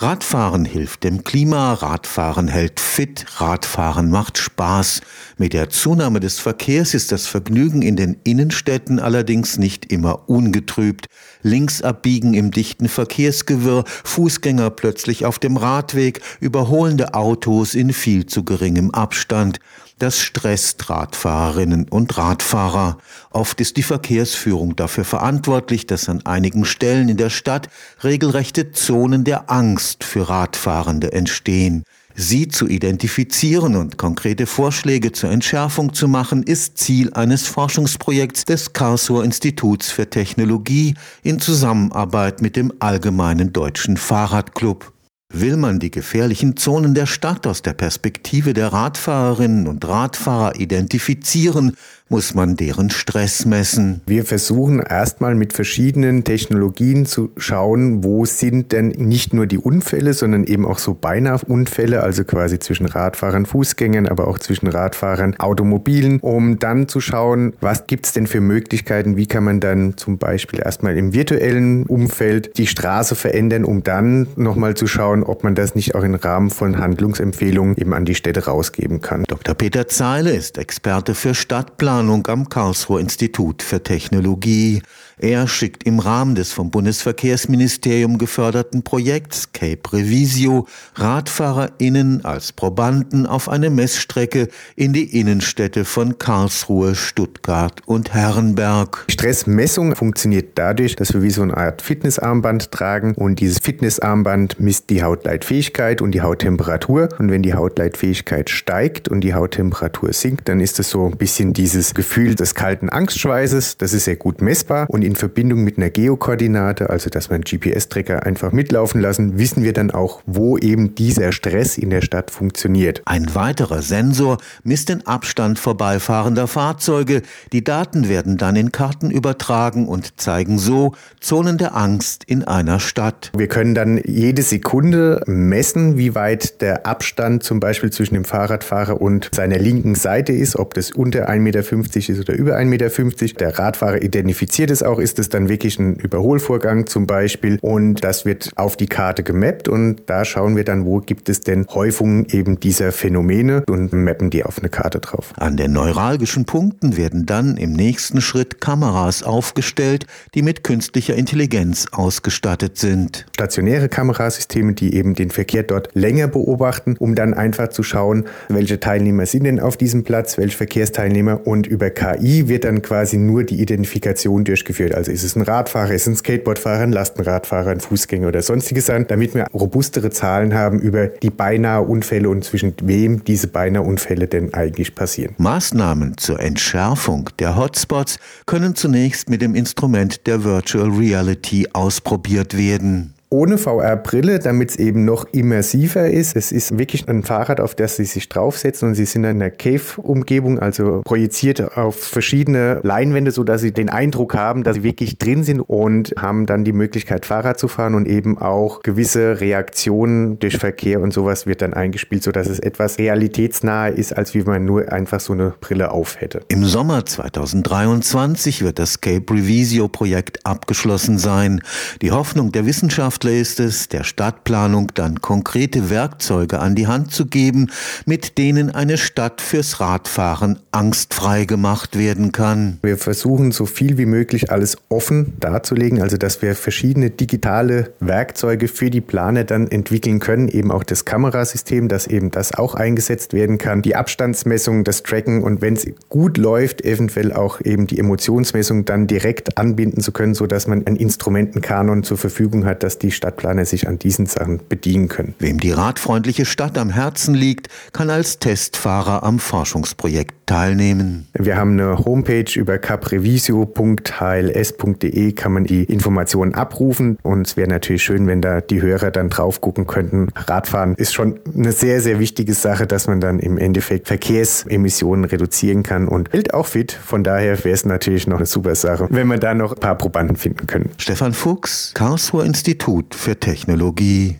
Radfahren hilft dem Klima, Radfahren hält fit, Radfahren macht Spaß. Mit der Zunahme des Verkehrs ist das Vergnügen in den Innenstädten allerdings nicht immer ungetrübt. Links abbiegen im dichten Verkehrsgewirr, Fußgänger plötzlich auf dem Radweg, überholende Autos in viel zu geringem Abstand. Das stresst Radfahrerinnen und Radfahrer. Oft ist die Verkehrsführung dafür verantwortlich, dass an einigen Stellen in der Stadt regelrechte Zonen der Angst für Radfahrende entstehen. Sie zu identifizieren und konkrete Vorschläge zur Entschärfung zu machen, ist Ziel eines Forschungsprojekts des Karlsruher Instituts für Technologie in Zusammenarbeit mit dem Allgemeinen Deutschen Fahrradclub. Will man die gefährlichen Zonen der Stadt aus der Perspektive der Radfahrerinnen und Radfahrer identifizieren, muss man deren Stress messen. Wir versuchen erstmal mit verschiedenen Technologien zu schauen, wo sind denn nicht nur die Unfälle, sondern eben auch so beinahe Unfälle, also quasi zwischen Radfahrern, Fußgängern, aber auch zwischen Radfahrern, Automobilen, um dann zu schauen, was gibt es denn für Möglichkeiten, wie kann man dann zum Beispiel erstmal im virtuellen Umfeld die Straße verändern, um dann nochmal zu schauen, ob man das nicht auch im Rahmen von Handlungsempfehlungen eben an die Städte rausgeben kann. Dr. Peter Zeile ist Experte für Stadtplanung Planung am Karlsruher Institut für Technologie. Er schickt im Rahmen des vom Bundesverkehrsministerium geförderten Projekts Cape Revisio RadfahrerInnen als Probanden auf eine Messstrecke in die Innenstädte von Karlsruhe, Stuttgart und Herrenberg. Stressmessung funktioniert dadurch, dass wir wie so eine Art Fitnessarmband tragen und dieses Fitnessarmband misst die Hautleitfähigkeit und die Hauttemperatur und wenn die Hautleitfähigkeit steigt und die Hauttemperatur sinkt, dann ist es so ein bisschen dieses Gefühl des kalten Angstschweißes, das ist sehr gut messbar und in Verbindung mit einer Geokoordinate, also dass wir einen GPS-Tracker einfach mitlaufen lassen, wissen wir dann auch, wo eben dieser Stress in der Stadt funktioniert. Ein weiterer Sensor misst den Abstand vorbeifahrender Fahrzeuge. Die Daten werden dann in Karten übertragen und zeigen so Zonen der Angst in einer Stadt. Wir können dann jede Sekunde messen, wie weit der Abstand zum Beispiel zwischen dem Fahrradfahrer und seiner linken Seite ist, ob das unter 1,50 Meter ist oder über 1,50 Meter. Der Radfahrer identifiziert es auch, ist es dann wirklich ein Überholvorgang zum Beispiel und das wird auf die Karte gemappt und da schauen wir dann, wo gibt es denn Häufungen eben dieser Phänomene und mappen die auf eine Karte drauf. An den neuralgischen Punkten werden dann im nächsten Schritt Kameras aufgestellt, die mit künstlicher Intelligenz ausgestattet sind. Stationäre Kamerasysteme, die eben den Verkehr dort länger beobachten, um dann einfach zu schauen, welche Teilnehmer sind denn auf diesem Platz, welche Verkehrsteilnehmer und über KI wird dann quasi nur die Identifikation durchgeführt. Also ist es ein Radfahrer, ist es ein Skateboardfahrer, ein Lastenradfahrer, ein Fußgänger oder sonstiges sein, damit wir robustere Zahlen haben über die beinahe Unfälle und zwischen wem diese beinahe Unfälle denn eigentlich passieren. Maßnahmen zur Entschärfung der Hotspots können zunächst mit dem Instrument der Virtual Reality ausprobiert werden ohne VR-Brille, damit es eben noch immersiver ist. Es ist wirklich ein Fahrrad, auf das Sie sich draufsetzen und Sie sind in einer Cave-Umgebung, also projiziert auf verschiedene Leinwände, sodass Sie den Eindruck haben, dass Sie wirklich drin sind und haben dann die Möglichkeit, Fahrrad zu fahren und eben auch gewisse Reaktionen durch Verkehr und sowas wird dann eingespielt, sodass es etwas realitätsnaher ist, als wie man nur einfach so eine Brille auf hätte. Im Sommer 2023 wird das Cape Revisio-Projekt abgeschlossen sein. Die Hoffnung der Wissenschaft Wissenschaftler ist es, der Stadtplanung dann konkrete Werkzeuge an die Hand zu geben, mit denen eine Stadt fürs Radfahren angstfrei gemacht werden kann. Wir versuchen so viel wie möglich alles offen darzulegen, also dass wir verschiedene digitale Werkzeuge für die Planer dann entwickeln können, eben auch das Kamerasystem, dass eben das auch eingesetzt werden kann, die Abstandsmessung, das Tracken und wenn es gut läuft, eventuell auch eben die Emotionsmessung dann direkt anbinden zu können, sodass man einen Instrumentenkanon zur Verfügung hat, dass die die Stadtplaner sich an diesen Sachen bedienen können. Wem die radfreundliche Stadt am Herzen liegt, kann als Testfahrer am Forschungsprojekt teilnehmen. Wir haben eine Homepage über caprevisio.hls.de kann man die Informationen abrufen und es wäre natürlich schön, wenn da die Hörer dann drauf gucken könnten. Radfahren ist schon eine sehr, sehr wichtige Sache, dass man dann im Endeffekt Verkehrsemissionen reduzieren kann und hält auch fit. Von daher wäre es natürlich noch eine super Sache, wenn wir da noch ein paar Probanden finden können. Stefan Fuchs, Karlsruher Institut für Technologie.